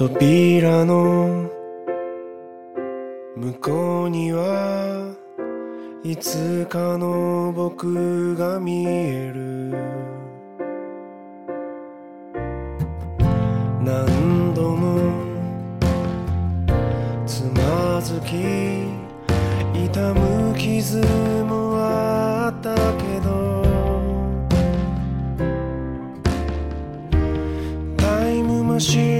扉の向こうにはいつかの僕が見える。何度もつまずき痛む傷もあったけどタイムマシン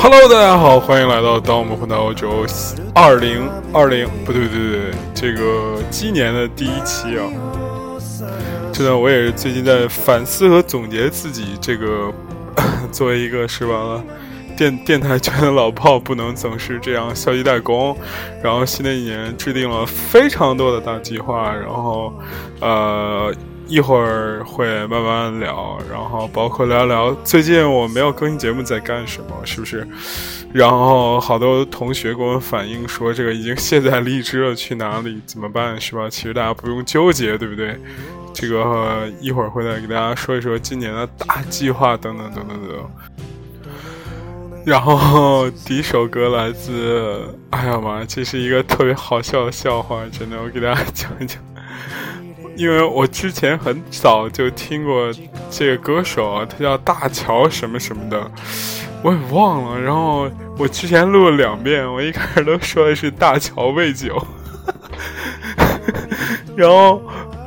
Hello，大家好，欢迎来到当我们混到欧洲二零二零不对不对不对，这个鸡年的第一期啊。真的，我也是最近在反思和总结自己这个 作为一个是吧电电台圈的老炮，不能总是这样消极怠工。然后新的一年制定了非常多的大计划，然后呃。一会儿会慢慢聊，然后包括聊聊最近我没有更新节目在干什么，是不是？然后好多同学给我反映说，这个已经卸载荔枝了，去哪里怎么办，是吧？其实大家不用纠结，对不对？这个一会儿会再给大家说一说今年的大计划等等等等等。然后第一首歌来自，哎呀妈，这是一个特别好笑的笑话，真的，我给大家讲一讲。因为我之前很早就听过这个歌手啊，他叫大乔什么什么的，我也忘了。然后我之前录了两遍，我一开始都说的是大乔喂酒，然后，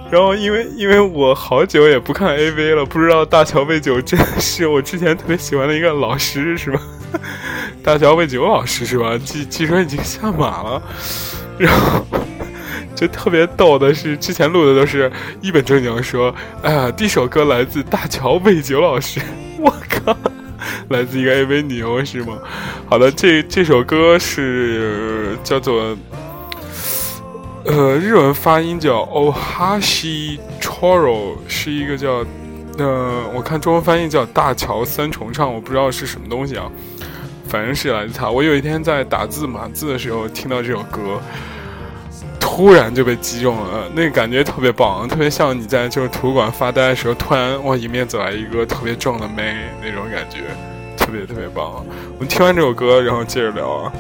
然后因为因为我好久也不看 AV 了，不知道大乔未酒真的是我之前特别喜欢的一个老师是吧？大乔未酒老师是吧？据据说已经下马了，然后。就特别逗的是，之前录的都是一本正经说，哎呀，第一首歌来自大乔魏九老师，我靠，来自一个 AV 女优是吗？好的，这这首歌是叫做，呃，日文发音叫 Ohashi Choro，是一个叫，呃，我看中文翻译叫大乔三重唱，我不知道是什么东西啊，反正是来自他。我有一天在打字码字的时候听到这首歌。突然就被击中了，那个感觉特别棒，特别像你在就是图书馆发呆的时候，突然哇迎面走来一个特别壮的妹那种感觉，特别特别棒。我们听完这首歌，然后接着聊啊。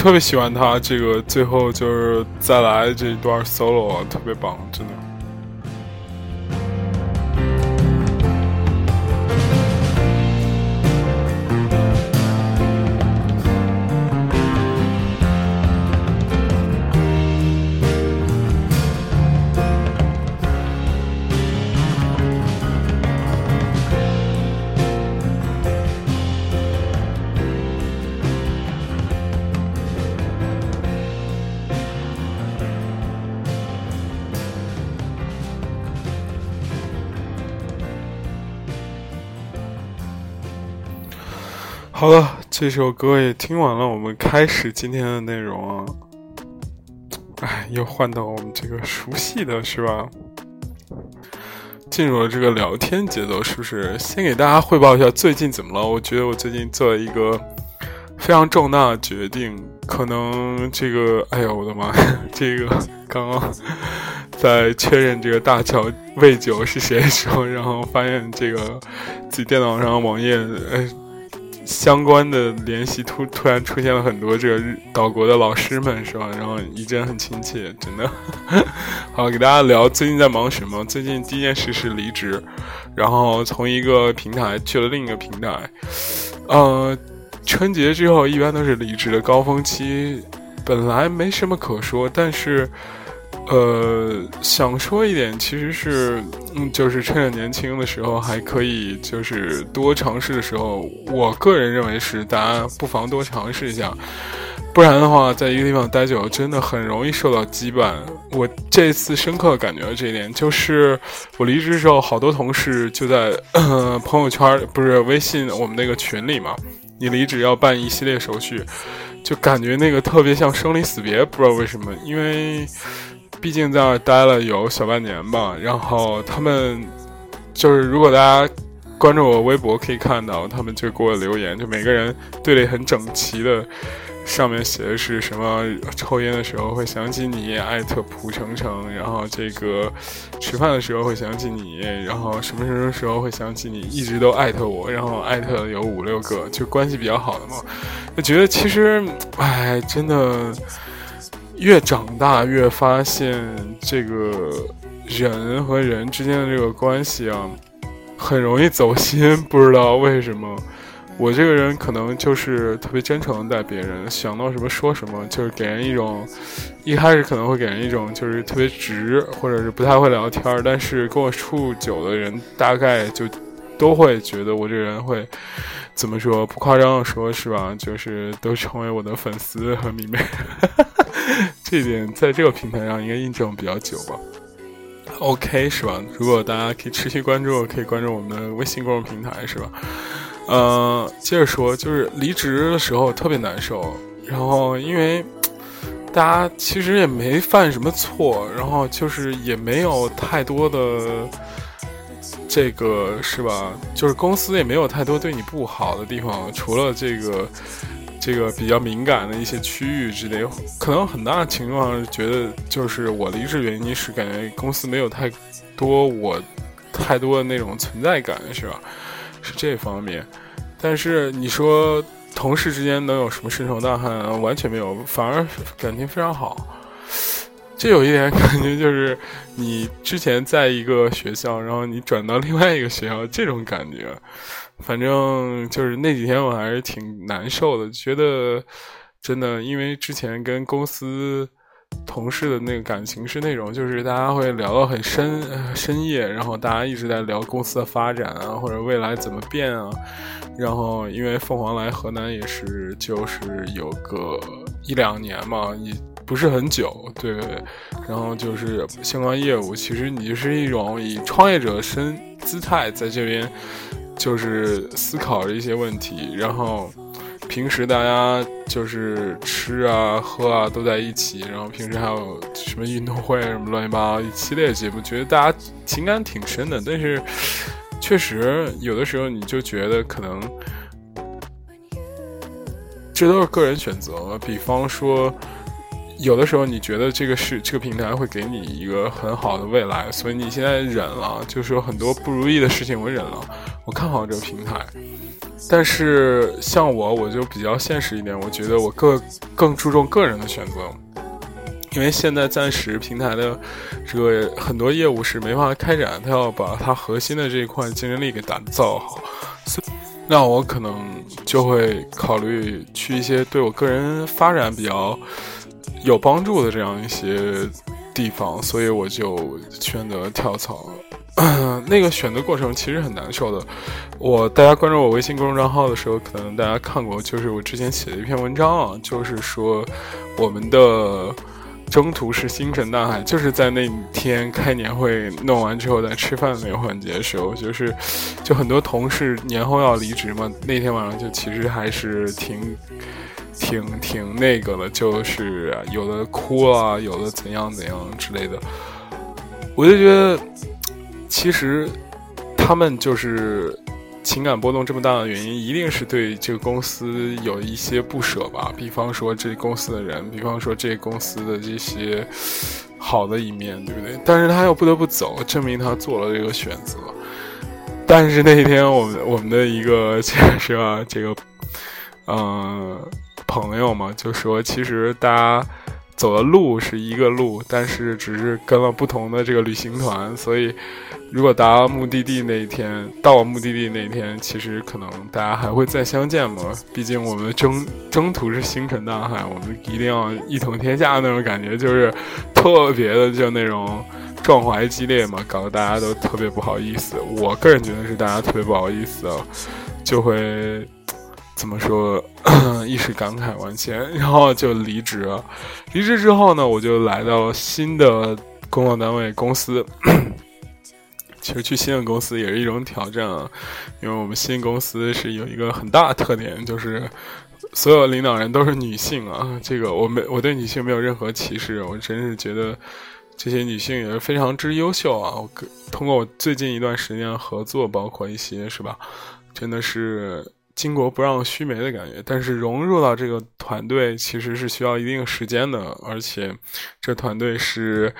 特别喜欢他这个最后就是再来这一段 solo，特别棒，真的。好了，这首歌也听完了，我们开始今天的内容啊。哎，又换到我们这个熟悉的是吧？进入了这个聊天节奏，是不是？先给大家汇报一下最近怎么了？我觉得我最近做了一个非常重大的决定，可能这个……哎呦，我的妈！这个刚刚在确认这个大乔魏九是谁的时候，然后发现这个自己电脑上网页，哎。相关的联系突突然出现了很多这个岛国的老师们是吧？然后一阵很亲切，真的。好，给大家聊最近在忙什么？最近第一件事是离职，然后从一个平台去了另一个平台。呃，春节之后一般都是离职的高峰期，本来没什么可说，但是。呃，想说一点，其实是，嗯，就是趁着年轻的时候还可以，就是多尝试的时候，我个人认为是大家不妨多尝试一下，不然的话，在一个地方待久，了，真的很容易受到羁绊。我这次深刻感觉到这一点，就是我离职之后，好多同事就在朋友圈，不是微信我们那个群里嘛，你离职要办一系列手续，就感觉那个特别像生离死别，不知道为什么，因为。毕竟在那儿待了有小半年吧，然后他们就是如果大家关注我微博可以看到，他们就给我留言，就每个人队列很整齐的，上面写的是什么？抽烟的时候会想起你，艾特蒲程程，然后这个吃饭的时候会想起你，然后什么什么时候会想起你，一直都艾特我，然后艾特有五六个，就关系比较好的嘛。就觉得其实，哎，真的。越长大越发现，这个人和人之间的这个关系啊，很容易走心。不知道为什么，我这个人可能就是特别真诚的待别人，想到什么说什么，就是给人一种，一开始可能会给人一种就是特别直，或者是不太会聊天儿。但是跟我处久的人，大概就都会觉得我这人会怎么说？不夸张的说，是吧？就是都成为我的粉丝和迷妹。这点在这个平台上应该印证比较久吧？OK 是吧？如果大家可以持续关注，可以关注我们的微信公众平台是吧？呃，接着说，就是离职的时候特别难受，然后因为大家其实也没犯什么错，然后就是也没有太多的这个是吧？就是公司也没有太多对你不好的地方，除了这个。这个比较敏感的一些区域之类，可能很大情况觉得就是我离职原因是感觉公司没有太多我太多的那种存在感，是吧？是这方面。但是你说同事之间能有什么深仇大恨？完全没有，反而感情非常好。这有一点感觉就是你之前在一个学校，然后你转到另外一个学校，这种感觉。反正就是那几天我还是挺难受的，觉得真的，因为之前跟公司同事的那个感情是那种，就是大家会聊到很深深夜，然后大家一直在聊公司的发展啊，或者未来怎么变啊。然后因为凤凰来河南也是就是有个一两年嘛，也不是很久，对对对。然后就是相关业务，其实你是一种以创业者身姿态在这边。就是思考一些问题，然后平时大家就是吃啊喝啊都在一起，然后平时还有什么运动会什么乱七八糟一系列节目，觉得大家情感挺深的。但是确实有的时候你就觉得可能这都是个人选择，比方说。有的时候你觉得这个是这个平台会给你一个很好的未来，所以你现在忍了，就是有很多不如意的事情我忍了，我看好这个平台。但是像我，我就比较现实一点，我觉得我更更注重个人的选择，因为现在暂时平台的这个很多业务是没办法开展，他要把它核心的这一块竞争力给打造好，所以那我可能就会考虑去一些对我个人发展比较。有帮助的这样一些地方，所以我就选择跳槽。那个选择过程其实很难受的。我大家关注我微信公众账号的时候，可能大家看过，就是我之前写的一篇文章啊，就是说我们的征途是星辰大海，就是在那天开年会弄完之后，在吃饭那个环节的时候，就是就很多同事年后要离职嘛，那天晚上就其实还是挺挺挺那个的，就是有的哭啊，有的怎样怎样之类的，我就觉得其实他们就是。情感波动这么大的原因，一定是对这个公司有一些不舍吧。比方说这公司的人，比方说这公司的这些好的一面，对不对？但是他又不得不走，证明他做了这个选择。但是那一天，我们我们的一个 是吧，这个嗯朋友嘛，就说其实大家走的路是一个路，但是只是跟了不同的这个旅行团，所以。如果达到目的地那一天，到目的地那一天，其实可能大家还会再相见嘛。毕竟我们征征途是星辰大海，我们一定要一统天下那种感觉，就是特别的就那种壮怀激烈嘛，搞得大家都特别不好意思。我个人觉得是大家特别不好意思，就会怎么说，一时感慨万千，然后就离职了。离职之后呢，我就来到新的工作单位公司。其实去新的公司也是一种挑战啊，因为我们新公司是有一个很大的特点，就是所有领导人都是女性啊。这个我没我对女性没有任何歧视，我真是觉得这些女性也是非常之优秀啊。我通过我最近一段时间合作，包括一些是吧，真的是巾帼不让须眉的感觉。但是融入到这个团队其实是需要一定时间的，而且这团队是。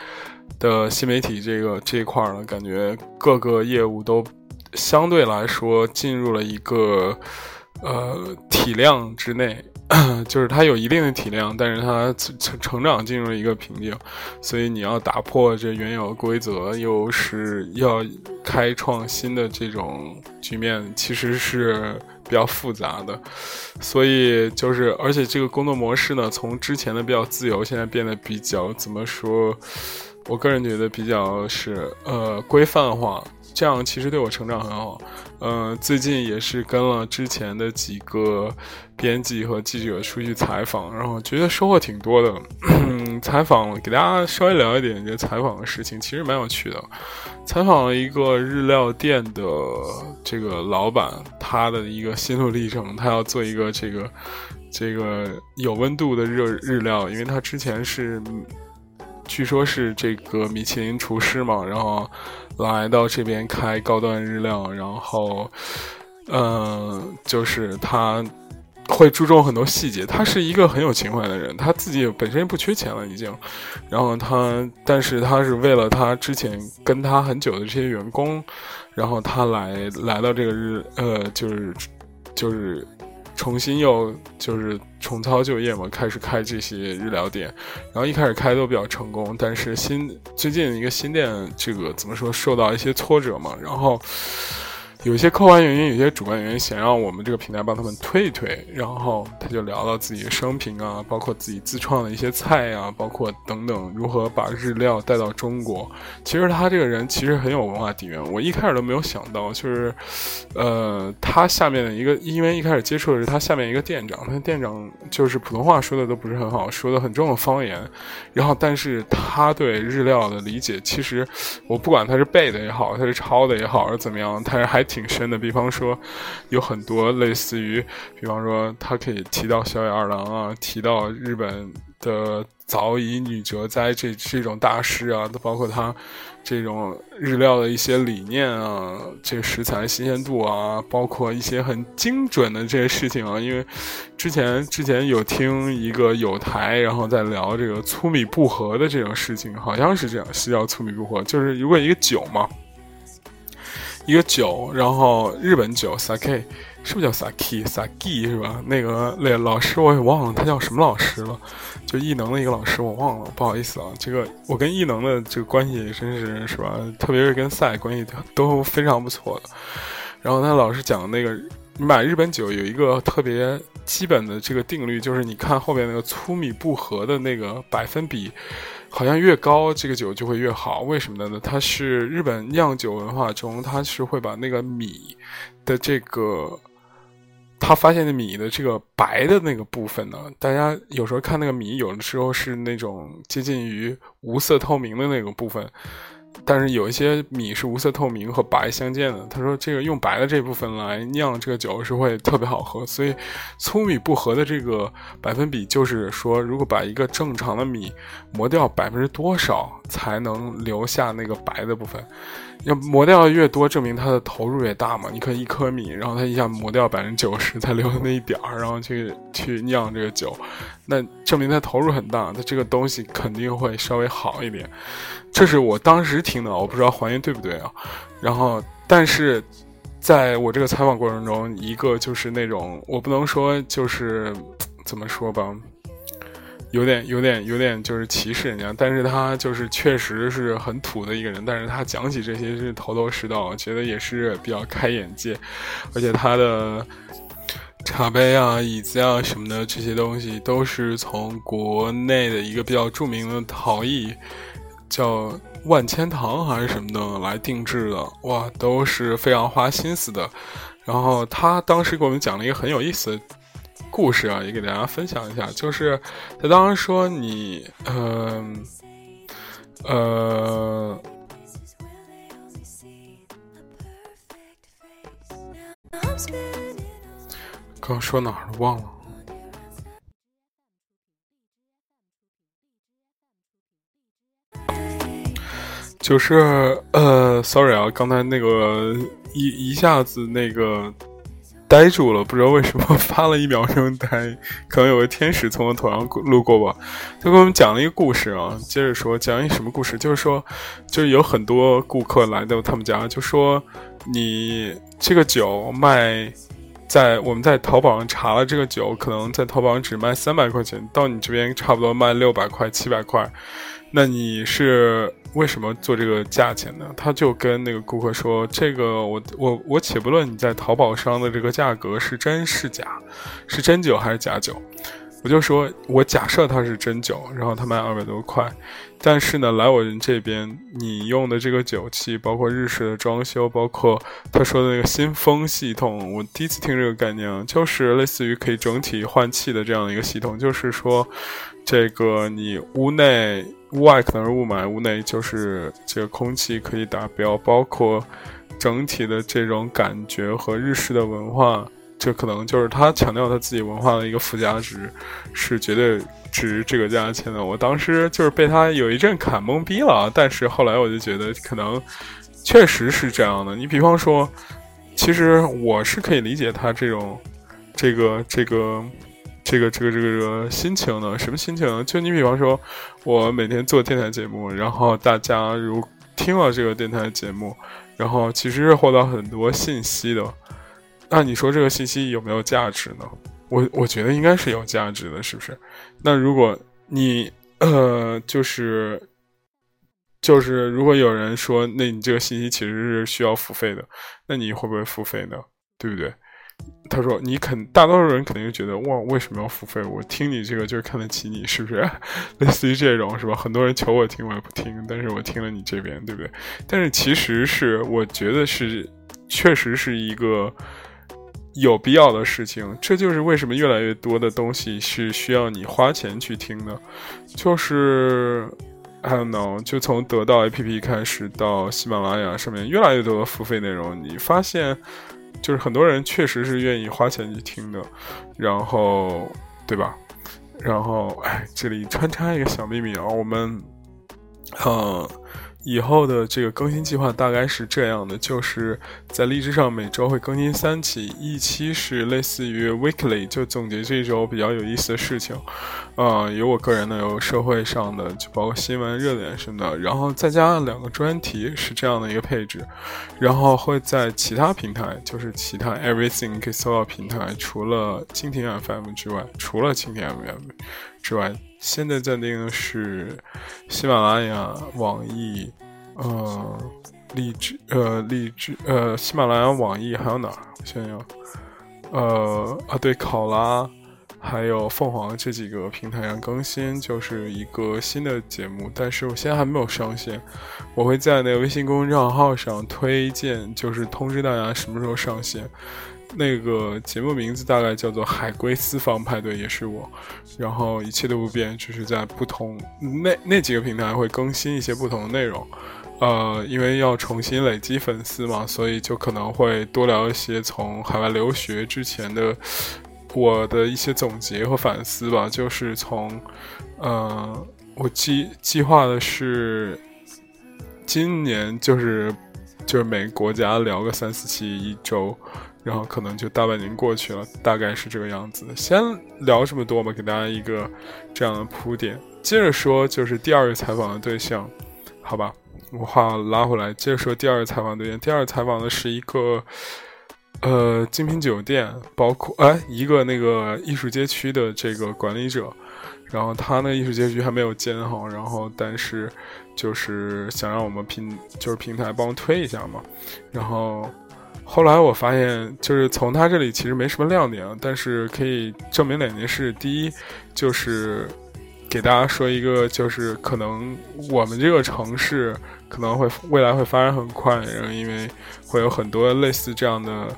的新媒体这个这一块呢，感觉各个业务都相对来说进入了一个呃体量之内，就是它有一定的体量，但是它成成长进入了一个瓶颈，所以你要打破这原有规则，又是要开创新的这种局面，其实是比较复杂的。所以就是，而且这个工作模式呢，从之前的比较自由，现在变得比较怎么说？我个人觉得比较是呃规范化，这样其实对我成长很好。嗯，最近也是跟了之前的几个编辑和记者出去采访，然后觉得收获挺多的。采访给大家稍微聊一点这采访的事情，其实蛮有趣的。采访了一个日料店的这个老板，他的一个心路历程，他要做一个这个这个有温度的热日料，因为他之前是。据说是这个米其林厨师嘛，然后来到这边开高端日料，然后，嗯，就是他会注重很多细节。他是一个很有情怀的人，他自己本身不缺钱了已经，然后他，但是他是为了他之前跟他很久的这些员工，然后他来来到这个日，呃，就是就是。重新又就是重操旧业嘛，开始开这些日料店，然后一开始开都比较成功，但是新最近一个新店这个怎么说受到一些挫折嘛，然后。有些客观原因，有些主观原因，想让我们这个平台帮他们推一推，然后他就聊到自己的生平啊，包括自己自创的一些菜啊，包括等等如何把日料带到中国。其实他这个人其实很有文化底蕴，我一开始都没有想到，就是，呃，他下面的一个，因为一开始接触的是他下面一个店长，他店长就是普通话说的都不是很好，说的很重的方言，然后但是他对日料的理解，其实我不管他是背的也好，他是抄的也好，还是怎么样，他是还。挺深的，比方说，有很多类似于，比方说，他可以提到小野二郎啊，提到日本的早乙女哲哉这这种大师啊，都包括他这种日料的一些理念啊，这食材新鲜度啊，包括一些很精准的这些事情啊。因为之前之前有听一个有台，然后在聊这个粗米不合的这种事情，好像是这样，是叫粗米不合，就是如果一个酒嘛。一个酒，然后日本酒 sake 是不是叫 sake sake 是吧？那个那老师我也忘了，他叫什么老师了？就艺能的一个老师，我忘了，不好意思啊。这个我跟艺能的这个关系真是是吧？特别是跟赛关系都非常不错的。然后他老师讲那个，你买日本酒有一个特别基本的这个定律，就是你看后边那个粗米不和的那个百分比。好像越高，这个酒就会越好。为什么呢？它是日本酿酒文化中，它是会把那个米的这个，他发现的米的这个白的那个部分呢，大家有时候看那个米，有的时候是那种接近于无色透明的那个部分。但是有一些米是无色透明和白相间的。他说这个用白的这部分来酿这个酒是会特别好喝。所以粗米不合的这个百分比就是说，如果把一个正常的米磨掉百分之多少才能留下那个白的部分。要磨掉越多，证明它的投入越大嘛。你可以一颗米，然后它一下磨掉百分之九十，才留那一点儿，然后去去酿这个酒，那证明它投入很大，它这个东西肯定会稍微好一点。这是我当时听的，我不知道还原对不对啊。然后，但是在我这个采访过程中，一个就是那种我不能说就是怎么说吧，有点有点有点就是歧视人家，但是他就是确实是很土的一个人，但是他讲起这些是头头是道，觉得也是比较开眼界，而且他的茶杯啊、椅子啊什么的这些东西都是从国内的一个比较著名的陶艺。叫万千堂还是什么的来定制的，哇，都是非常花心思的。然后他当时给我们讲了一个很有意思的故事啊，也给大家分享一下。就是他当时说你，嗯，呃，刚说哪儿了？忘了。就是呃，sorry 啊，刚才那个一一下子那个呆住了，不知道为什么发了一秒钟呆，可能有个天使从我头上路过吧。他给我们讲了一个故事啊，接着说讲一什么故事？就是说，就是有很多顾客来到他们家，就说你这个酒卖在我们在淘宝上查了，这个酒可能在淘宝上只卖三百块钱，到你这边差不多卖六百块、七百块，那你是？为什么做这个价钱呢？他就跟那个顾客说：“这个我我我且不论你在淘宝上的这个价格是真是假，是真酒还是假酒，我就说我假设它是真酒，然后他卖二百多块，但是呢，来我这边你用的这个酒器，包括日式的装修，包括他说的那个新风系统，我第一次听这个概念，就是类似于可以整体换气的这样的一个系统，就是说这个你屋内。”屋外可能是雾霾，屋内就是这个空气可以达标，包括整体的这种感觉和日式的文化，这可能就是他强调他自己文化的一个附加值，是绝对值这个价钱的。我当时就是被他有一阵砍懵逼了，但是后来我就觉得可能确实是这样的。你比方说，其实我是可以理解他这种这个这个。这个这个这个这个这个心情呢？什么心情？就你比方说，我每天做电台节目，然后大家如听了这个电台节目，然后其实是获得很多信息的。那你说这个信息有没有价值呢？我我觉得应该是有价值的，是不是？那如果你呃，就是就是如果有人说，那你这个信息其实是需要付费的，那你会不会付费呢？对不对？他说：“你肯大多数人肯定觉得哇，为什么要付费？我听你这个就是看得起你，是不是？类似于这种是吧？很多人求我听，我也不听，但是我听了你这边，对不对？但是其实是我觉得是，确实是一个有必要的事情。这就是为什么越来越多的东西是需要你花钱去听的。就是 I don't know，就从得到 APP 开始到喜马拉雅上面越来越多的付费内容，你发现。”就是很多人确实是愿意花钱去听的，然后，对吧？然后，哎，这里穿插一个小秘密啊，我们，嗯。以后的这个更新计划大概是这样的，就是在荔枝上每周会更新三期，一期是类似于 weekly，就总结这周比较有意思的事情，啊，有我个人的，有社会上的，就包括新闻热点什么的，然后再加上两个专题，是这样的一个配置，然后会在其他平台，就是其他 everything 可以搜到平台，除了蜻蜓 FM 之外，除了蜻蜓 FM 之外。现在暂定的是喜马拉雅、网易、呃，荔枝、呃，荔枝、呃，喜马拉雅、网易还有哪儿？我想想，呃，啊，对，考拉，还有凤凰这几个平台上更新，就是一个新的节目，但是我现在还没有上线。我会在那个微信公众账号上推荐，就是通知大家什么时候上线。那个节目名字大概叫做《海龟私房派对》，也是我。然后一切都不变，只是在不同那那几个平台会更新一些不同的内容。呃，因为要重新累积粉丝嘛，所以就可能会多聊一些从海外留学之前的我的一些总结和反思吧。就是从，呃，我计计划的是今年就是就是每个国家聊个三四期一周。然后可能就大半年过去了，大概是这个样子。先聊这么多吧，给大家一个这样的铺垫。接着说，就是第二个采访的对象，好吧，我话拉回来，接着说第二个采访对象。第二个采访的是一个呃精品酒店，包括哎一个那个艺术街区的这个管理者，然后他那艺术街区还没有建好，然后但是就是想让我们平就是平台帮推一下嘛，然后。后来我发现，就是从他这里其实没什么亮点，但是可以证明两件事：第一，就是给大家说一个，就是可能我们这个城市可能会未来会发展很快，然后因为会有很多类似这样的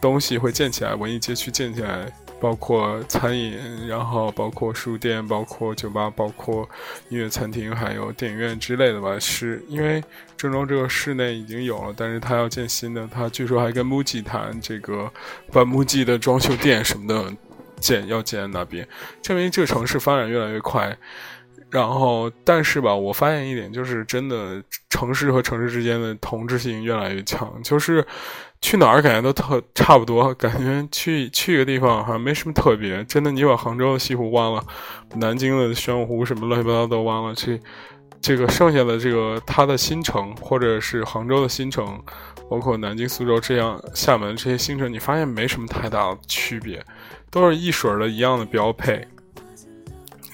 东西会建起来，文艺街区建起来。包括餐饮，然后包括书店，包括酒吧，包括音乐餐厅，还有电影院之类的吧。是因为郑州这个市内已经有了，但是他要建新的，他据说还跟 MUJI 谈这个把 MUJI 的装修店什么的建要建那边，证明这个城市发展越来越快。然后，但是吧，我发现一点就是，真的城市和城市之间的同质性越来越强，就是。去哪儿感觉都特差不多，感觉去去一个地方好像没什么特别。真的，你把杭州的西湖忘了，南京的玄武湖什么乱七八糟都忘了，这这个剩下的这个它的新城，或者是杭州的新城，包括南京、苏州这样厦门这些新城，你发现没什么太大的区别，都是一水的一样的标配。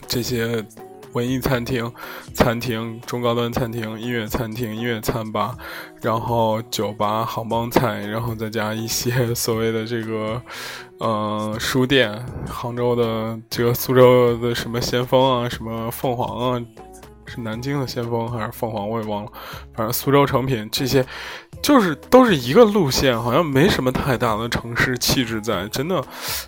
这些。文艺餐厅、餐厅、中高端餐厅、音乐餐厅、音乐餐吧，然后酒吧、杭帮菜，然后再加一些 所谓的这个，呃，书店，杭州的这个苏州的什么先锋啊，什么凤凰啊。是南京的先锋还是凤凰，我也忘了。反正苏州成品这些，就是都是一个路线，好像没什么太大的城市气质在。真的，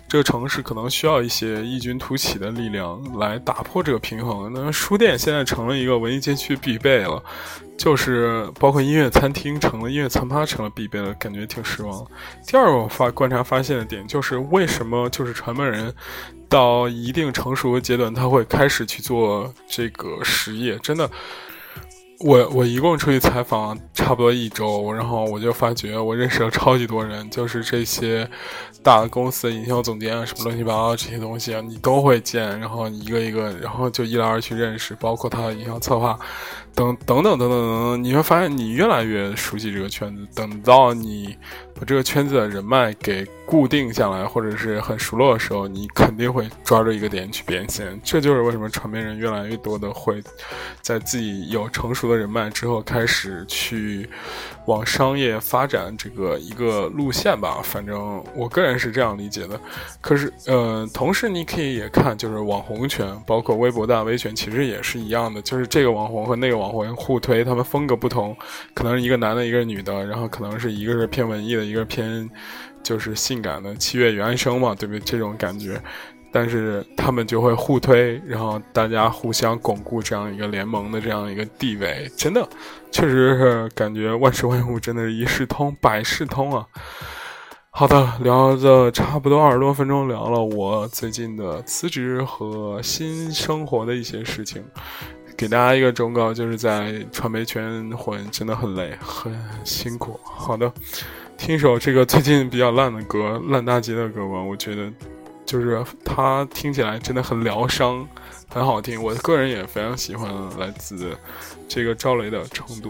这个城市可能需要一些异军突起的力量来打破这个平衡。那书店现在成了一个文艺街区必备了。就是包括音乐餐厅成了音乐餐吧成了必备了感觉挺失望。第二个我发观察发现的点就是为什么就是传媒人到一定成熟的阶段他会开始去做这个实业，真的。我我一共出去采访差不多一周，然后我就发觉我认识了超级多人，就是这些大的公司的营销总监啊，什么乱七八糟这些东西啊，你都会见，然后一个一个，然后就一来二去认识，包括他的营销策划。等等等等等等，你会发现你越来越熟悉这个圈子。等到你把这个圈子的人脉给固定下来，或者是很熟络的时候，你肯定会抓住一个点去变现。这就是为什么传媒人越来越多的会在自己有成熟的人脉之后，开始去往商业发展这个一个路线吧。反正我个人是这样理解的。可是，呃，同时你可以也看，就是网红圈，包括微博大 V 圈，其实也是一样的，就是这个网红和那个网。红互推，他们风格不同，可能是一个男的，一个女的，然后可能是一个是偏文艺的，一个偏 就是性感的七月与安生嘛，对不对？这种感觉，但是他们就会互推，然后大家互相巩固这样一个联盟的这样一个地位，真的，确实是感觉万事万物真的是一视通，百事通啊。好的，聊的差不多二十多分钟，聊了我最近的辞职和新生活的一些事情。给大家一个忠告，就是在传媒圈混真的很累，很辛苦。好的，听一首这个最近比较烂的歌，烂大街的歌吧。我觉得，就是它听起来真的很疗伤，很好听。我个人也非常喜欢来自这个赵雷的《成都》。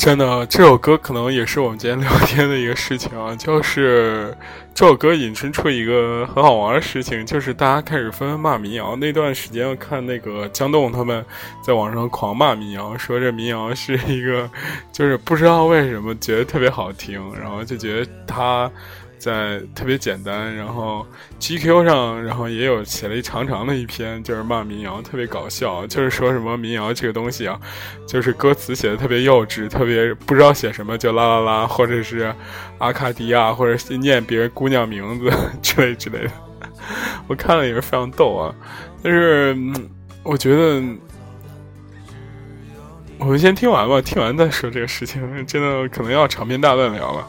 真的，这首歌可能也是我们今天聊天的一个事情啊，就是这首歌引申出一个很好玩的事情，就是大家开始纷纷骂民谣。那段时间，我看那个江栋他们在网上狂骂民谣，说这民谣是一个，就是不知道为什么觉得特别好听，然后就觉得他。在特别简单，然后 GQ 上，然后也有写了一长长的一篇，就是骂民谣，特别搞笑，就是说什么民谣这个东西啊，就是歌词写的特别幼稚，特别不知道写什么就啦啦啦，或者是阿卡迪亚，或者是念别人姑娘名字之类之类的。我看了也是非常逗啊，但是我觉得我们先听完吧，听完再说这个事情，真的可能要长篇大论聊了。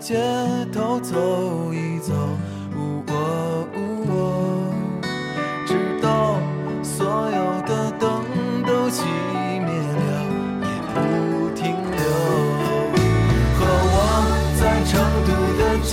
街头走一走，直到所有的灯都熄灭了，也不停留。和我在成都的街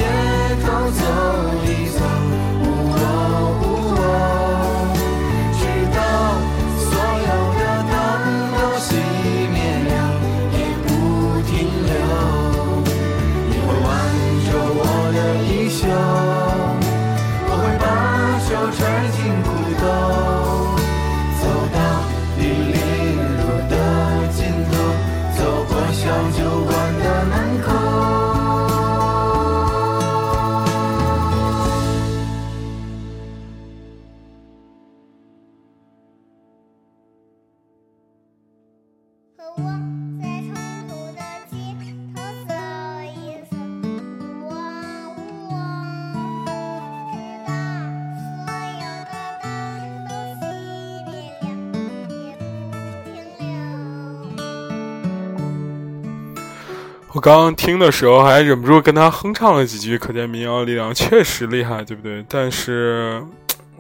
刚听的时候还忍不住跟他哼唱了几句，可见民谣力量确实厉害，对不对？但是，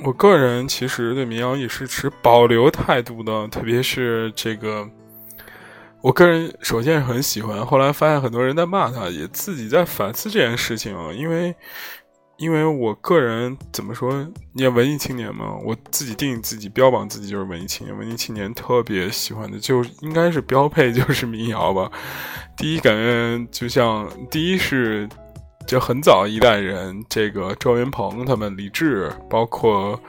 我个人其实对民谣也是持保留态度的，特别是这个，我个人首先是很喜欢，后来发现很多人在骂他，也自己在反思这件事情啊，因为。因为我个人怎么说，你也文艺青年嘛，我自己定义自己，标榜自己就是文艺青年。文艺青年特别喜欢的，就应该是标配就是民谣吧。第一，感觉就像第一是，就很早一代人，这个周云鹏他们、李志，包括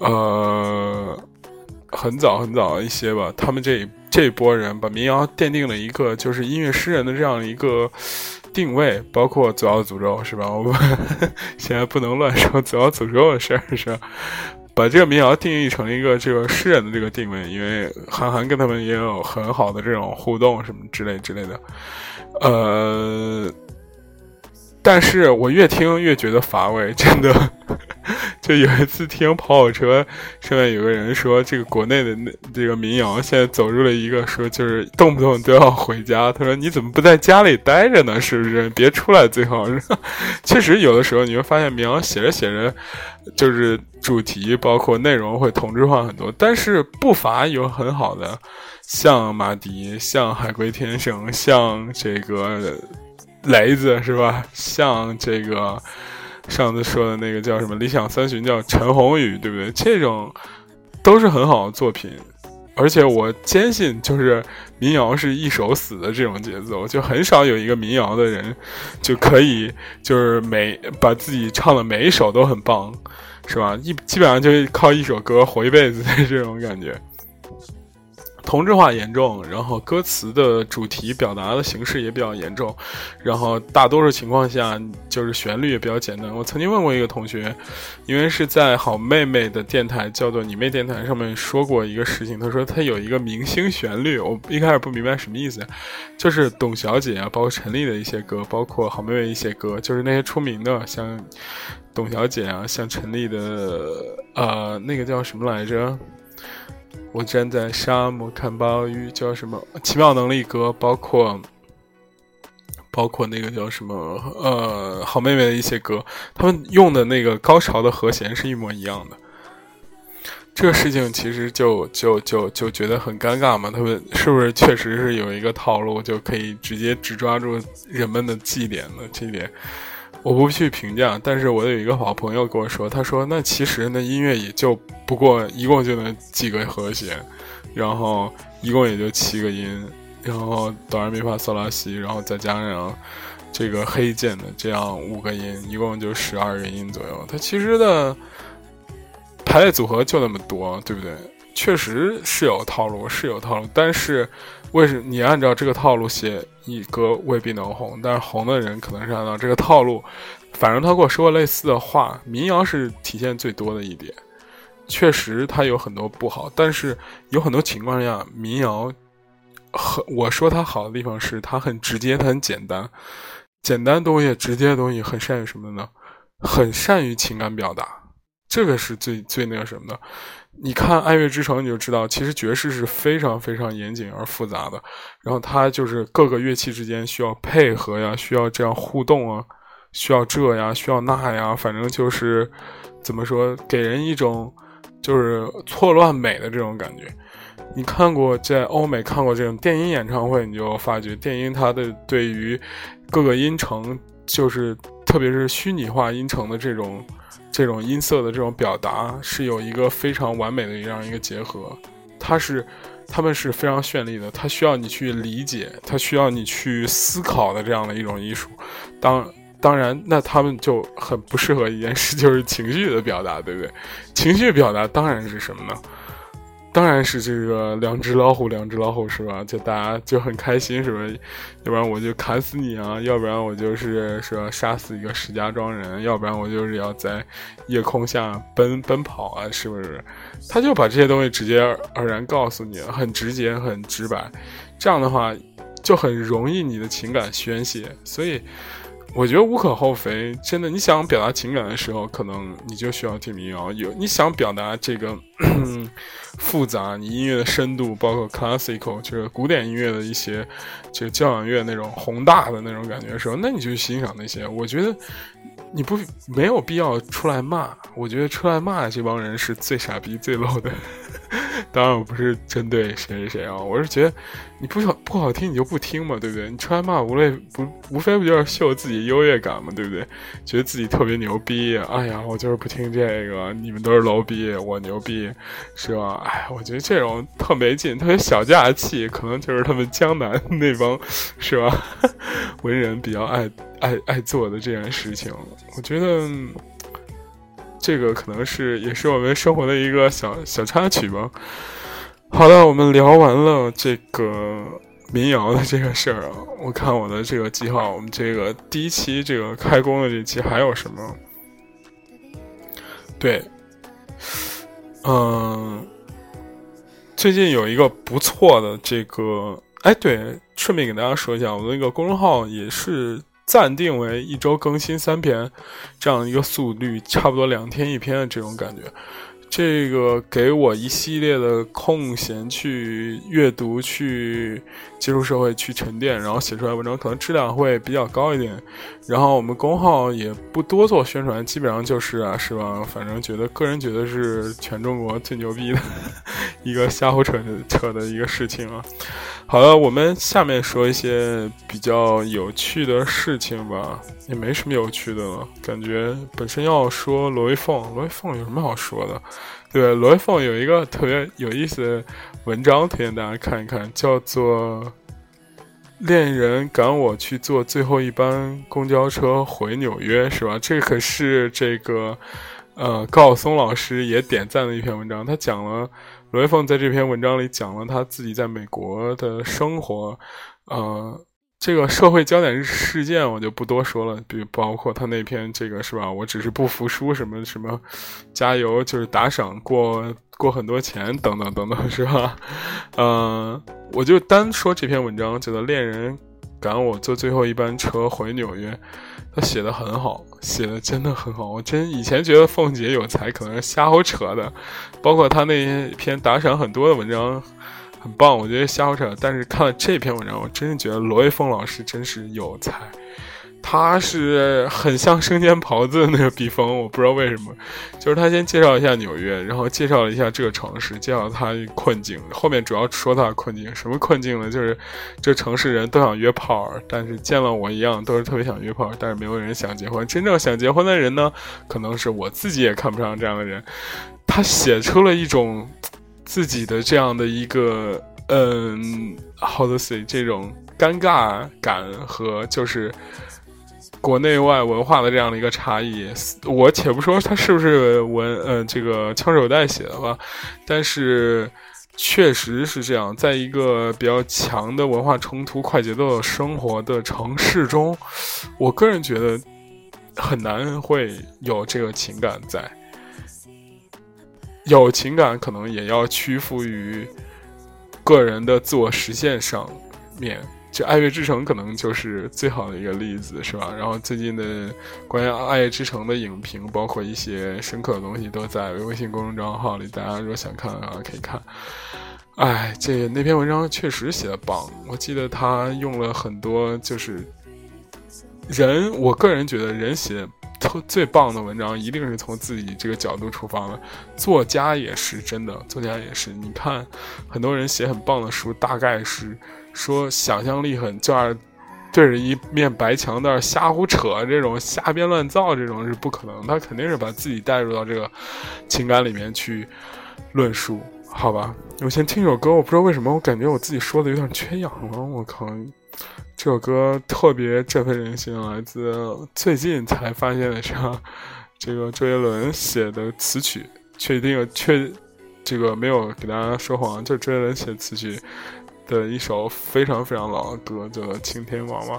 呃很早很早一些吧，他们这这波人把民谣奠定了一个就是音乐诗人的这样一个定位，包括《左摇诅咒》是吧？我们 现在不能乱说《左摇诅咒》的事儿是吧？把这个民谣定义成一个这个诗人的这个定位，因为韩寒跟他们也有很好的这种互动什么之类之类的，呃。但是我越听越觉得乏味，真的。就有一次听跑火车上面有个人说，这个国内的那这个民谣现在走入了一个说，就是动不动都要回家。他说：“你怎么不在家里待着呢？是不是？别出来最好。” 确实，有的时候你会发现民谣写着写着，就是主题包括内容会同质化很多，但是不乏有很好的，像马迪，像海龟天生，像这个。雷子是吧？像这个上次说的那个叫什么《理想三旬》，叫陈鸿宇，对不对？这种都是很好的作品，而且我坚信，就是民谣是一首死的这种节奏，就很少有一个民谣的人就可以就是每把自己唱的每一首都很棒，是吧？一基本上就靠一首歌活一辈子的这种感觉。同质化严重，然后歌词的主题表达的形式也比较严重，然后大多数情况下就是旋律也比较简单。我曾经问过一个同学，因为是在好妹妹的电台叫做你妹电台上面说过一个事情，他说他有一个明星旋律，我一开始不明白什么意思，就是董小姐啊，包括陈丽的一些歌，包括好妹妹一些歌，就是那些出名的，像董小姐啊，像陈丽的呃那个叫什么来着？我站在沙漠看暴雨，叫什么？奇妙能力歌，包括包括那个叫什么？呃，好妹妹的一些歌，他们用的那个高潮的和弦是一模一样的。这个事情其实就就就就觉得很尴尬嘛。他们是不是确实是有一个套路，就可以直接只抓住人们的记点呢？这点。我不去评价，但是我有一个好朋友跟我说，他说那其实那音乐也就不过一共就那几个和弦，然后一共也就七个音，然后哆来咪发嗦拉西，然后再加上这个黑键的这样五个音，一共就十二个音左右。它其实的排列组合就那么多，对不对？确实是有套路，是有套路，但是。为什你按照这个套路写一歌未必能红，但是红的人可能是按照这个套路。反正他跟我说过类似的话，民谣是体现最多的一点。确实，它有很多不好，但是有很多情况下，民谣很我说它好的地方是它很直接，它很简单，简单东西、直接的东西很善于什么呢？很善于情感表达，这个是最最那个什么的。你看《爱乐之城》，你就知道，其实爵士是非常非常严谨而复杂的。然后它就是各个乐器之间需要配合呀，需要这样互动啊，需要这呀，需要那呀，反正就是怎么说，给人一种就是错乱美的这种感觉。你看过在欧美看过这种电音演唱会，你就发觉电音它的对于各个音程，就是特别是虚拟化音程的这种。这种音色的这种表达是有一个非常完美的这样一个结合，它是，他们是非常绚丽的，它需要你去理解，它需要你去思考的这样的一种艺术。当当然，那他们就很不适合一件事，就是情绪的表达，对不对？情绪表达当然是什么呢？当然是这个两只老虎，两只老虎是吧？就大家就很开心是吧？要不然我就砍死你啊！要不然我就是说杀死一个石家庄人，要不然我就是要在夜空下奔奔跑啊！是不是？他就把这些东西直接而然告诉你，很直接，很直白。这样的话就很容易你的情感宣泄，所以。我觉得无可厚非，真的，你想表达情感的时候，可能你就需要听民谣。有你想表达这个复杂，你音乐的深度，包括 classical，就是古典音乐的一些，就交响乐那种宏大的那种感觉的时候，那你就欣赏那些。我觉得。你不没有必要出来骂，我觉得出来骂这帮人是最傻逼、最 low 的。当然，我不是针对谁谁谁啊，我是觉得你不好不好听，你就不听嘛，对不对？你出来骂，无类不无非不就是秀自己优越感嘛，对不对？觉得自己特别牛逼，哎呀，我就是不听这个，你们都是 low 逼，我牛逼，是吧？哎，我觉得这种特没劲，特别小家气，可能就是他们江南那帮，是吧？文人比较爱。爱爱做的这件事情，我觉得这个可能是也是我们生活的一个小小插曲吧。好的，我们聊完了这个民谣的这个事儿啊，我看我的这个记号，我们这个第一期这个开工的这期还有什么？对，嗯，最近有一个不错的这个，哎，对，顺便给大家说一下，我那个公众号也是暂定为一周更新三篇，这样一个速率，差不多两天一篇的这种感觉。这个给我一系列的空闲去阅读、去接触社会、去沉淀，然后写出来文章可能质量会比较高一点。然后我们公号也不多做宣传，基本上就是啊，是吧？反正觉得个人觉得是全中国最牛逼的一个瞎胡扯扯的一个事情啊。好了，我们下面说一些比较有趣的事情吧，也没什么有趣的了。感觉本身要说罗威凤，罗威凤有什么好说的？对，罗威凤有一个特别有意思的文章，推荐大家看一看，叫做《恋人赶我去坐最后一班公交车回纽约》，是吧？这可是这个呃高晓松老师也点赞的一篇文章，他讲了。罗威凤在这篇文章里讲了他自己在美国的生活，呃，这个社会焦点事件我就不多说了，比如包括他那篇这个是吧？我只是不服输什么什么，加油就是打赏过过很多钱等等等等是吧？嗯，我就单说这篇文章，觉得恋人赶我坐最后一班车回纽约。他写的很好，写的真的很好。我真以前觉得凤姐有才，可能是瞎胡扯的，包括他那篇打赏很多的文章，很棒，我觉得瞎胡扯。但是看了这篇文章，我真的觉得罗卫凤老师真是有才。他是很像生煎袍子的那个笔锋，我不知道为什么。就是他先介绍一下纽约，然后介绍了一下这个城市，介绍他困境。后面主要说他的困境，什么困境呢？就是这城市人都想约炮，但是见了我一样都是特别想约炮，但是没有人想结婚。真正想结婚的人呢，可能是我自己也看不上这样的人。他写出了一种自己的这样的一个，嗯，how to say 这种尴尬感和就是。国内外文化的这样的一个差异，我且不说他是不是文，呃，这个枪手代写的吧，但是确实是这样，在一个比较强的文化冲突、快节奏生活的城市中，我个人觉得很难会有这个情感在，有情感可能也要屈服于个人的自我实现上面。这《爱乐之城》可能就是最好的一个例子，是吧？然后最近的关于《爱乐之城》的影评，包括一些深刻的东西，都在微信公众账号里，大家如果想看的话可以看。哎，这那篇文章确实写的棒，我记得他用了很多，就是人，我个人觉得人写特最棒的文章，一定是从自己这个角度出发的。作家也是真的，作家也是。你看，很多人写很棒的书，大概是。说想象力很就二，对着一面白墙那瞎胡扯，这种瞎编乱造，这种是不可能。他肯定是把自己带入到这个情感里面去论述，好吧？我先听首歌，我不知道为什么，我感觉我自己说的有点缺氧了。我靠，这首歌特别振奋人心，来自最近才发现的是这个周杰伦写的词曲，确定确这个没有给大家说谎，就是周杰伦写词曲。的一首非常非常老的歌，叫做《晴天娃娃》。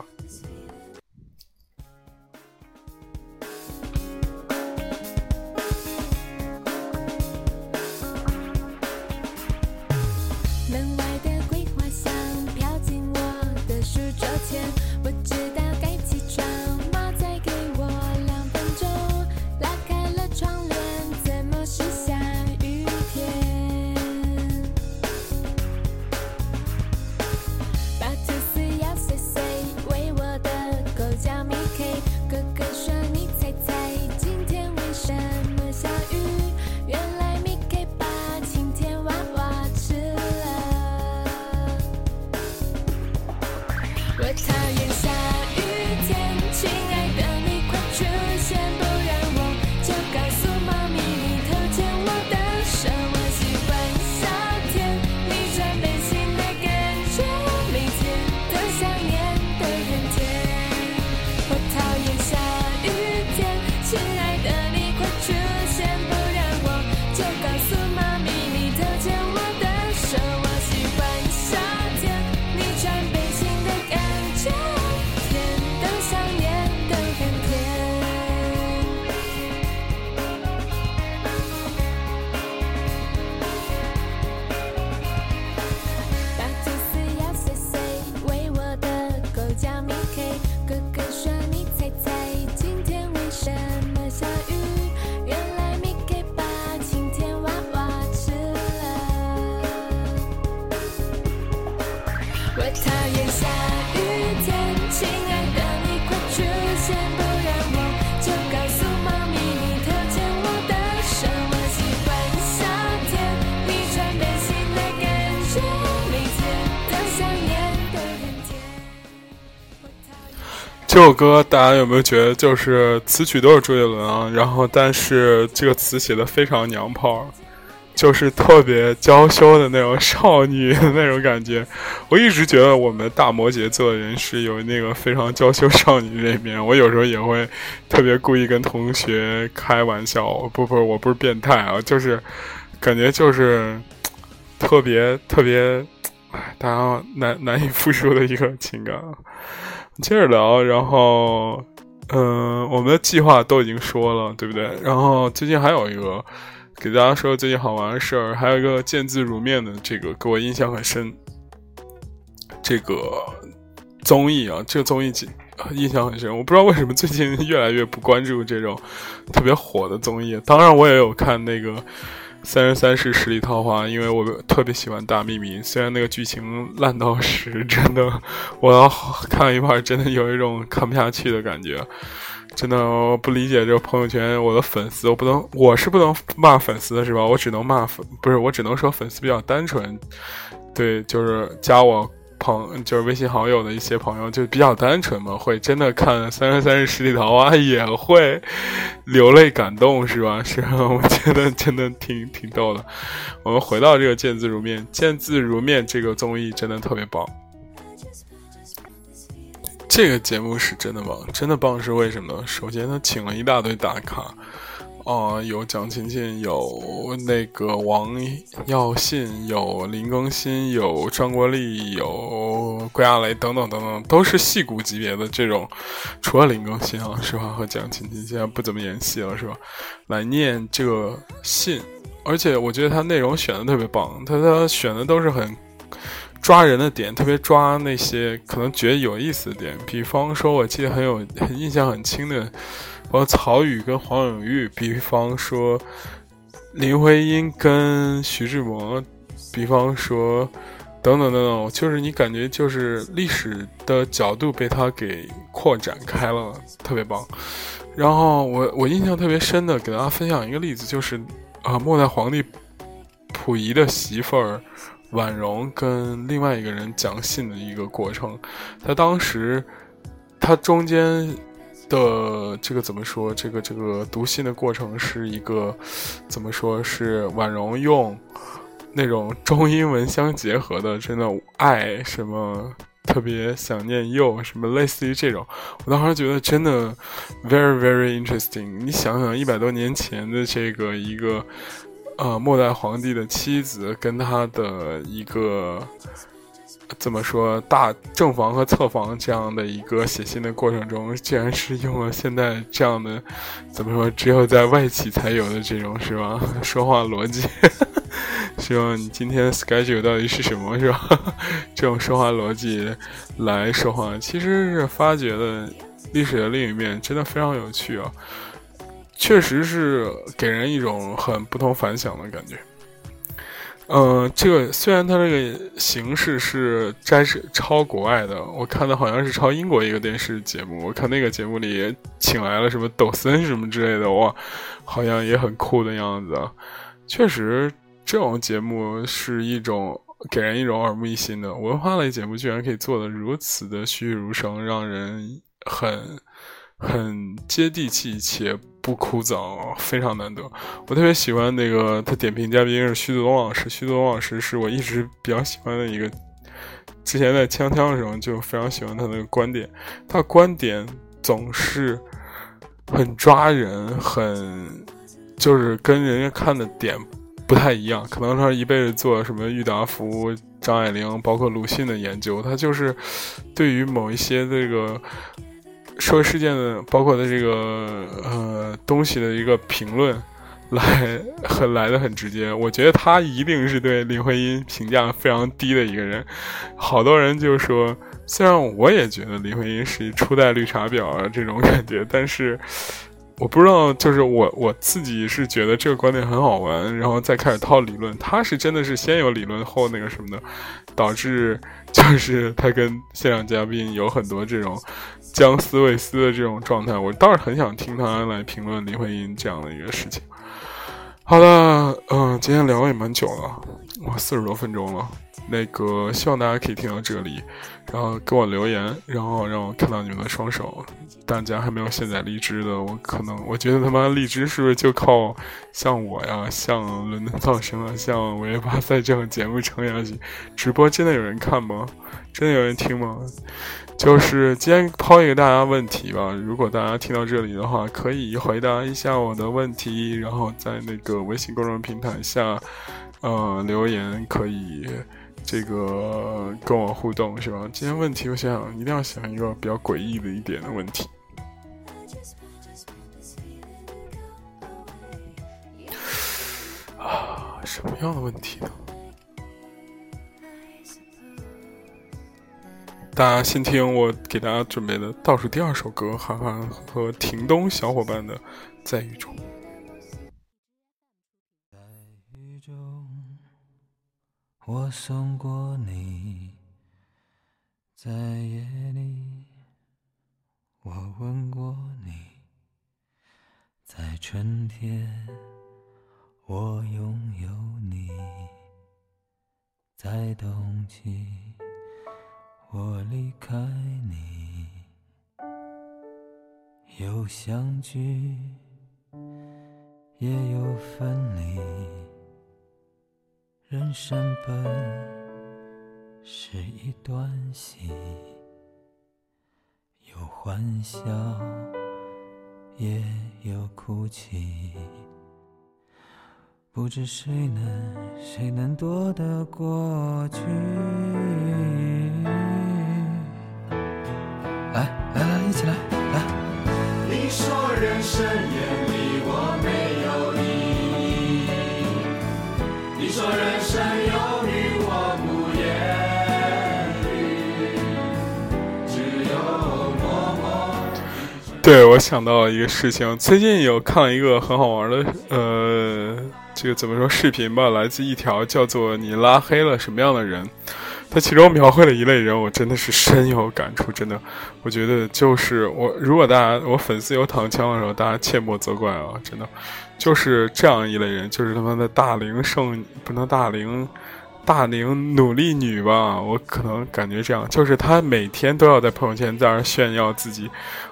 这首歌大家有没有觉得，就是词曲都是周杰伦啊，然后但是这个词写的非常娘炮，就是特别娇羞的那种少女的那种感觉。我一直觉得我们大摩羯座的人是有那个非常娇羞少女这一面。我有时候也会特别故意跟同学开玩笑，不不，我不是变态啊，就是感觉就是特别特别，大家难难以复述的一个情感。接着聊，然后，嗯，我们的计划都已经说了，对不对？然后最近还有一个给大家说最近好玩的事儿，还有一个见字如面的这个给我印象很深，这个综艺啊，这个综艺印象很深。我不知道为什么最近越来越不关注这种特别火的综艺，当然我也有看那个。三生三世十里桃花，因为我特别喜欢大幂幂，虽然那个剧情烂到屎，真的，我要看一半，真的有一种看不下去的感觉，真的我不理解这个朋友圈，我的粉丝，我不能，我是不能骂粉丝的是吧？我只能骂粉，不是，我只能说粉丝比较单纯，对，就是加我。朋就是微信好友的一些朋友就比较单纯嘛，会真的看《三生三世十里桃花》也会流泪感动，是吧？是？我觉得真的挺挺逗的。我们回到这个《见字如面》，《见字如面》这个综艺真的特别棒。这个节目是真的棒，真的棒是为什么呢？首先，他请了一大堆大咖。哦，有蒋勤勤，有那个王耀信，有林更新，有张国立，有郭亚蕾等等等等，都是戏骨级别的这种。除了林更新啊，实话？和蒋勤勤现在不怎么演戏了，是吧？来念这个信，而且我觉得他内容选的特别棒，他他选的都是很抓人的点，特别抓那些可能觉得有意思的点。比方说，我记得很有很印象很清的。括曹禺跟黄永玉，比方说林徽因跟徐志摩，比方说等等等等，就是你感觉就是历史的角度被他给扩展开了，特别棒。然后我我印象特别深的，给大家分享一个例子，就是啊，末代皇帝溥仪的媳妇儿婉容跟另外一个人讲信的一个过程。他当时他中间。的这个怎么说？这个这个读信的过程是一个怎么说是婉容用那种中英文相结合的，真的爱什么特别想念又什么类似于这种，我当时觉得真的 very very interesting。你想想一百多年前的这个一个呃末代皇帝的妻子跟他的一个。怎么说？大正房和侧房这样的一个写信的过程中，竟然是用了现在这样的，怎么说？只有在外企才有的这种是吧？说话逻辑，希望你今天的 schedule 到底是什么是吧？这种说话逻辑来说话，其实是发掘了历史的另一面，真的非常有趣啊！确实是给人一种很不同凡响的感觉。嗯，这个虽然它这个形式是摘是抄国外的，我看的好像是抄英国一个电视节目。我看那个节目里请来了什么抖森什么之类的，哇，好像也很酷的样子。确实，这种节目是一种给人一种耳目一新的文化类节目，居然可以做的如此的栩栩如生，让人很很接地气且。不枯燥，非常难得。我特别喜欢那个他点评嘉宾是徐子东老师，徐子东老师是我一直比较喜欢的一个。之前在锵锵的时候就非常喜欢他的观点，他观点总是很抓人，很就是跟人家看的点不太一样。可能他一辈子做什么郁达夫、张爱玲，包括鲁迅的研究，他就是对于某一些这个。社会事件的，包括的这个呃东西的一个评论，来很来的很直接。我觉得他一定是对林徽因评价非常低的一个人。好多人就说，虽然我也觉得林徽因是初代绿茶婊啊这种 感觉，但是我不知道，就是我我自己是觉得这个观点很好玩，然后再开始套理论。他是真的是先有理论后那个什么的，导致就是他跟现场嘉宾有很多这种。将思未思的这种状态，我倒是很想听他来评论林徽因这样的一个事情。好的，嗯，今天聊也蛮久了，哇，四十多分钟了。那个希望大家可以听到这里，然后给我留言，然后让我看到你们的双手。大家还没有下载荔枝的，我可能我觉得他妈荔枝是不是就靠像我呀，像伦敦噪声啊，像维巴塞这样节目撑下去？直播真的有人看吗？真的有人听吗？就是今天抛一个大家问题吧，如果大家听到这里的话，可以回答一下我的问题，然后在那个微信公众平台下，呃，留言可以这个跟我互动，是吧？今天问题我想，一定要想一个比较诡异的一点的问题。啊，什么样的问题呢？大家先听我给大家准备的倒数第二首歌，韩寒和霆东小伙伴的《在雨中》。我送过你；在夜里，我吻过你；在春天，我拥有你；在冬季。我离开你，有相聚，也有分离。人生本是一段戏，有欢笑，也有哭泣。不知谁能，谁能躲得过去？来来来，一起来来！你说人生也对，我想到了一个事情，最近有看了一个很好玩的，呃。这个怎么说视频吧？来自一条叫做“你拉黑了什么样的人”，它其中描绘了一类人，我真的是深有感触。真的，我觉得就是我，如果大家我粉丝有躺枪的时候，大家切莫责怪啊！真的，就是这样一类人，就是他妈的大龄剩不能大龄。大龄努力女吧，我可能感觉这样，就是她每天都要在朋友圈在那炫耀自己，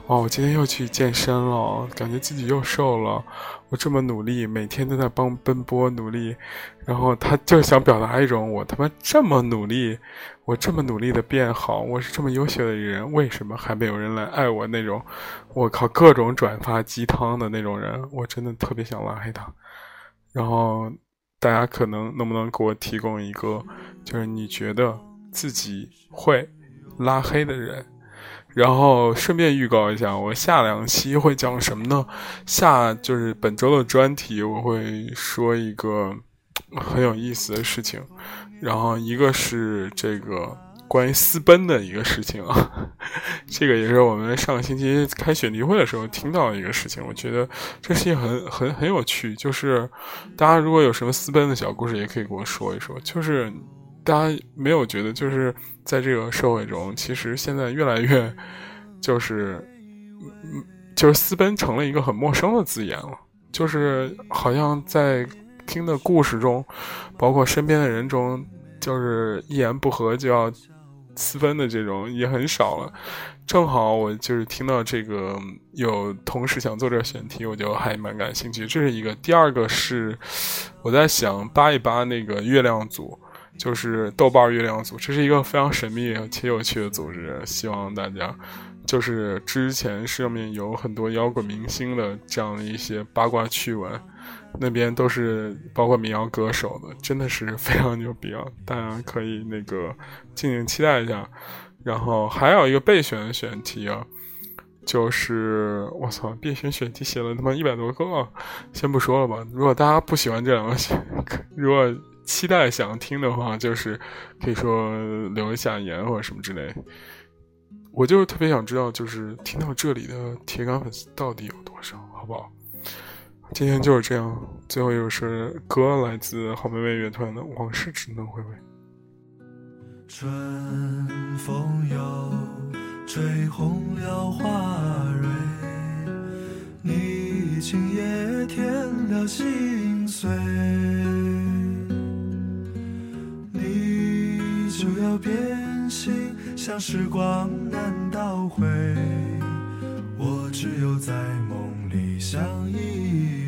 哦，我今天又去健身了，感觉自己又瘦了，我这么努力，每天都在帮奔波努力，然后他就想表达一种，我他妈这么努力，我这么努力的变好，我是这么优秀的人，为什么还没有人来爱我那种？我靠，各种转发鸡汤的那种人，我真的特别想拉黑他，然后。大家可能能不能给我提供一个，就是你觉得自己会拉黑的人？然后顺便预告一下，我下两期会讲什么呢？下就是本周的专题，我会说一个很有意思的事情，然后一个是这个。关于私奔的一个事情啊，这个也是我们上个星期开选题会的时候听到的一个事情。我觉得这事情很很很有趣，就是大家如果有什么私奔的小故事，也可以跟我说一说。就是大家没有觉得，就是在这个社会中，其实现在越来越就是就是私奔成了一个很陌生的字眼了。就是好像在听的故事中，包括身边的人中，就是一言不合就要。私奔的这种也很少了，正好我就是听到这个有同事想做这个选题，我就还蛮感兴趣。这是一个，第二个是我在想扒一扒那个月亮组，就是豆瓣月亮组，这是一个非常神秘且有趣的组织，希望大家就是之前上面有很多摇滚明星的这样的一些八卦趣闻。那边都是包括民谣歌手的，真的是非常牛逼啊！大家可以那个静静期待一下。然后还有一个备选的选题啊，就是我操，备选选题写了他妈一百多个，先不说了吧。如果大家不喜欢这两个选，如果期待想听的话，就是可以说留一下言或者什么之类。我就是特别想知道，就是听到这里的铁杆粉丝到底有多少，好不好？今天就是这样，最后一首歌，来自好妹妹乐团的《往事只能回味》。春风又吹红了花蕊，你今夜添了心碎。变心像时光难倒回我只有在梦里相依。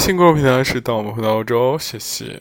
新购物平台是到我们回到欧洲谢谢。